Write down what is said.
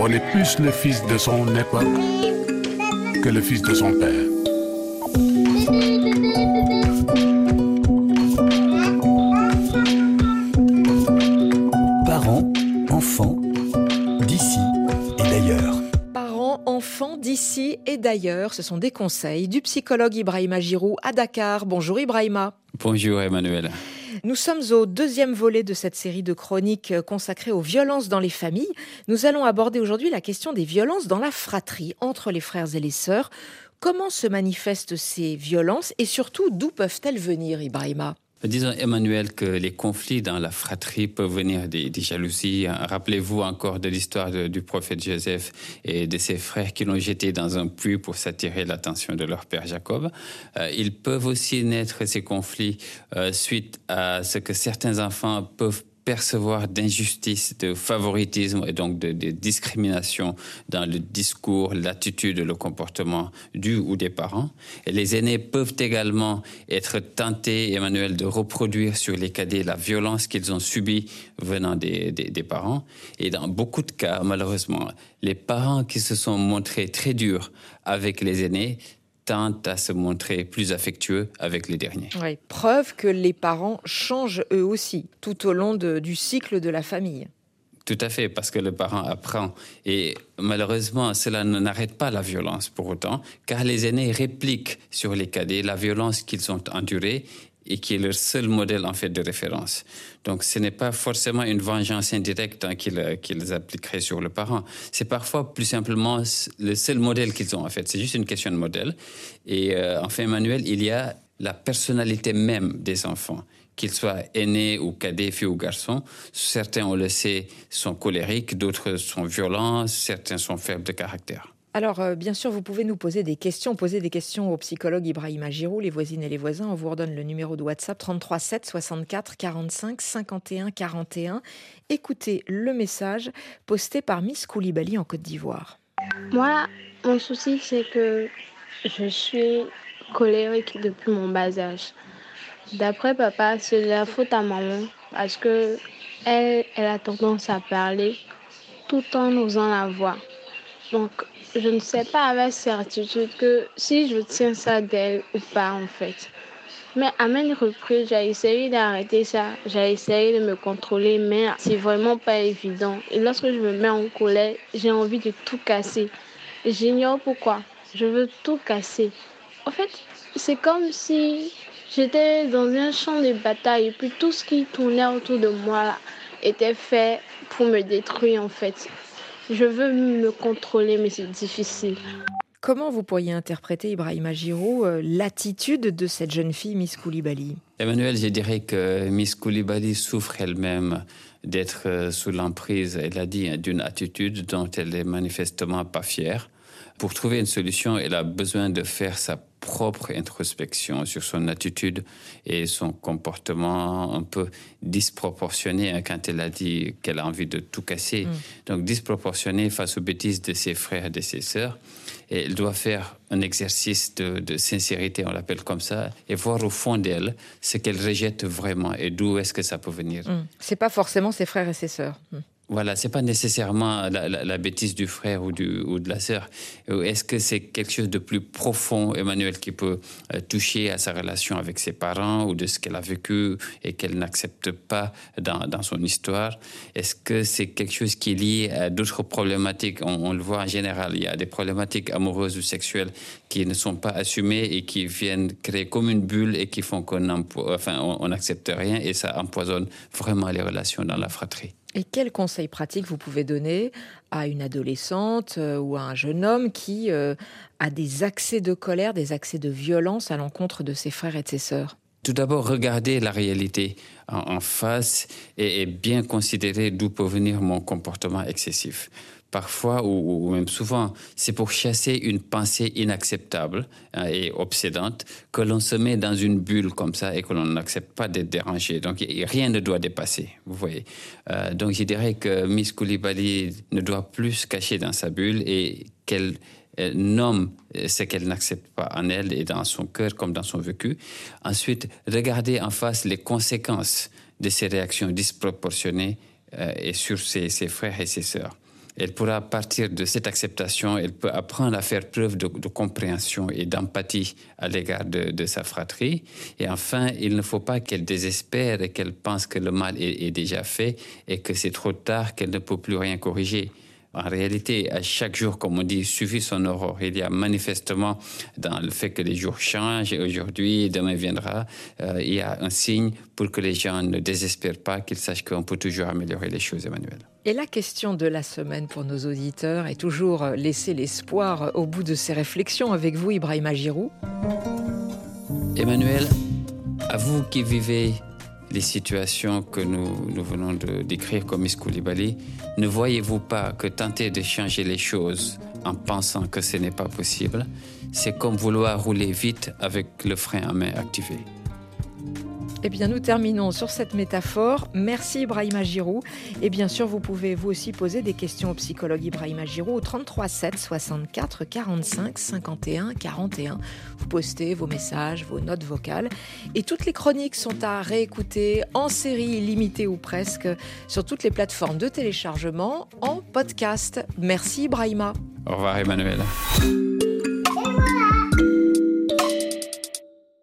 On est plus le fils de son époque que le fils de son père. Parents, enfants, d'ici et d'ailleurs. Parents, enfants d'ici et d'ailleurs, ce sont des conseils du psychologue Ibrahima Giroud à Dakar. Bonjour Ibrahima. Bonjour Emmanuel. Nous sommes au deuxième volet de cette série de chroniques consacrées aux violences dans les familles. Nous allons aborder aujourd'hui la question des violences dans la fratrie entre les frères et les sœurs. Comment se manifestent ces violences et surtout d'où peuvent-elles venir, Ibrahima? Disons, Emmanuel, que les conflits dans la fratrie peuvent venir des, jalousies. Rappelez-vous encore de l'histoire du prophète Joseph et de ses frères qui l'ont jeté dans un puits pour s'attirer l'attention de leur père Jacob. Euh, ils peuvent aussi naître, ces conflits, euh, suite à ce que certains enfants peuvent percevoir d'injustice, de favoritisme et donc de, discrimination dans le discours, l'attitude, le comportement du ou des parents. Et les aînés peuvent également être tentés, Emmanuel, de reproduire sur les cadets la violence qu'ils ont subie venant des, des parents. Et dans beaucoup de cas, malheureusement, les parents qui se sont montrés très durs avec les aînés tentent à se montrer plus affectueux avec les derniers. Oui, preuve que les parents changent eux aussi tout au long du cycle de la famille. Tout à fait, parce que le parent apprend. Et malheureusement, cela n'arrête pas la violence pour autant, car les aînés répliquent sur les cadets la violence qu'ils ont endurée et qui est leur seul modèle en fait de référence. Donc ce n'est pas forcément une vengeance indirecte hein, qu'ils appliqueraient sur le parent. C'est parfois plus simplement le seul modèle qu'ils ont en fait. C'est juste une question de modèle. Et euh, enfin, Emmanuel, il y a la personnalité même des enfants qu'ils soient aînés ou cadets, filles ou garçons. Certains, on le sait, sont colériques, d'autres sont violents, certains sont faibles de caractère. Alors, euh, bien sûr, vous pouvez nous poser des questions, poser des questions au psychologue Ibrahima Giroud, les voisines et les voisins. On vous redonne le numéro de WhatsApp 33 7 64 45 51 41. Écoutez le message posté par Miss Koulibaly en Côte d'Ivoire. Moi, mon souci, c'est que je suis colérique depuis mon bas âge. D'après papa, c'est la faute à maman parce que elle, elle a tendance à parler tout en osant la voix. Donc, je ne sais pas avec certitude que si je tiens ça d'elle ou pas en fait. Mais à maintes reprises, j'ai essayé d'arrêter ça, j'ai essayé de me contrôler, mais c'est vraiment pas évident. Et lorsque je me mets en colère, j'ai envie de tout casser. J'ignore pourquoi. Je veux tout casser. En fait, c'est comme si j'étais dans un champ de bataille et puis tout ce qui tournait autour de moi était fait pour me détruire en fait. Je veux me contrôler, mais c'est difficile. Comment vous pourriez interpréter, Ibrahima Giroud, euh, l'attitude de cette jeune fille, Miss Koulibaly? Emmanuel, je dirais que Miss Koulibaly souffre elle-même d'être euh, sous l'emprise, elle a dit, d'une attitude dont elle est manifestement pas fière. Pour trouver une solution, elle a besoin de faire sa propre introspection sur son attitude et son comportement un peu disproportionné hein, quand elle a dit qu'elle a envie de tout casser. Mm. Donc disproportionné face aux bêtises de ses frères et de ses sœurs. Et elle doit faire un exercice de, sincérité, on l'appelle comme ça, et voir au fond d'elle ce qu'elle rejette vraiment et d'où est-ce que ça peut venir. Mm. C'est pas forcément ses frères et ses sœurs. Mm. Voilà, c'est pas nécessairement la, bêtise du frère ou, de la sœur. Est-ce que c'est quelque chose de plus profond, Emmanuel, qui peut euh, toucher à sa relation avec ses parents ou de ce qu'elle a vécu et qu'elle n'accepte pas dans, son histoire? Est-ce que c'est quelque chose qui est lié à d'autres problématiques? On, le voit en général, il y a des problématiques amoureuses ou sexuelles qui ne sont pas assumées et qui viennent créer comme une bulle et qui font qu'on enfin, on n'accepte rien et ça empoisonne vraiment les relations dans la fratrie. Et quels conseils pratiques vous pouvez donner à une adolescente euh, ou à un jeune homme qui euh, a des accès de colère, des accès de violence à l'encontre de ses frères et de ses sœurs? Tout d'abord, regarder la réalité en, face et, bien considérer d'où peut venir mon comportement excessif parfois ou, même souvent, c'est pour chasser une pensée inacceptable hein, et obsédante que l'on se met dans une bulle comme ça et que l'on n'accepte pas d'être dérangé. Donc rien ne doit dépasser, vous voyez. Euh, donc je dirais que Miss Koulibaly ne doit plus se cacher dans sa bulle et qu'elle euh, nomme euh, ce qu'elle n'accepte pas en elle et dans son cœur comme dans son vécu. Ensuite, regarder en face les conséquences de ces réactions disproportionnées et sur ses, ses frères et ses sœurs elle pourra partir de cette acceptation, elle peut apprendre à faire preuve de, compréhension et d'empathie à l'égard de, sa fratrie. Et enfin, il ne faut pas qu'elle désespère et qu'elle pense que le mal est, déjà fait et que c'est trop tard, qu'elle ne peut plus rien corriger. En réalité, à chaque jour, comme on dit, suffit son aurore. Il y a manifestement, dans le fait que les jours changent, aujourd'hui, demain viendra, euh, il y a un signe pour que les gens ne désespèrent pas, qu'ils sachent qu'on peut toujours améliorer les choses, Emmanuel. Et la question de la semaine pour nos auditeurs est toujours laisser l'espoir au bout de ces réflexions avec vous, Ibrahima Giroud. Emmanuel, à vous qui vivez les situations que nous, venons de décrire comme Koulibaly, ne voyez-vous pas que tenter de changer les choses en pensant que ce n'est pas possible, c'est comme vouloir rouler vite avec le frein à main activé? Eh bien, nous terminons sur cette métaphore. Merci Ibrahima Giroud. Et bien sûr, vous pouvez vous aussi poser des questions au psychologue Ibrahima Giroud au 33 7 64 45 51 41. Vous postez vos messages, vos notes vocales. Et toutes les chroniques sont à réécouter en série limitée ou presque sur toutes les plateformes de téléchargement en podcast. Merci Ibrahima. Au revoir Emmanuel.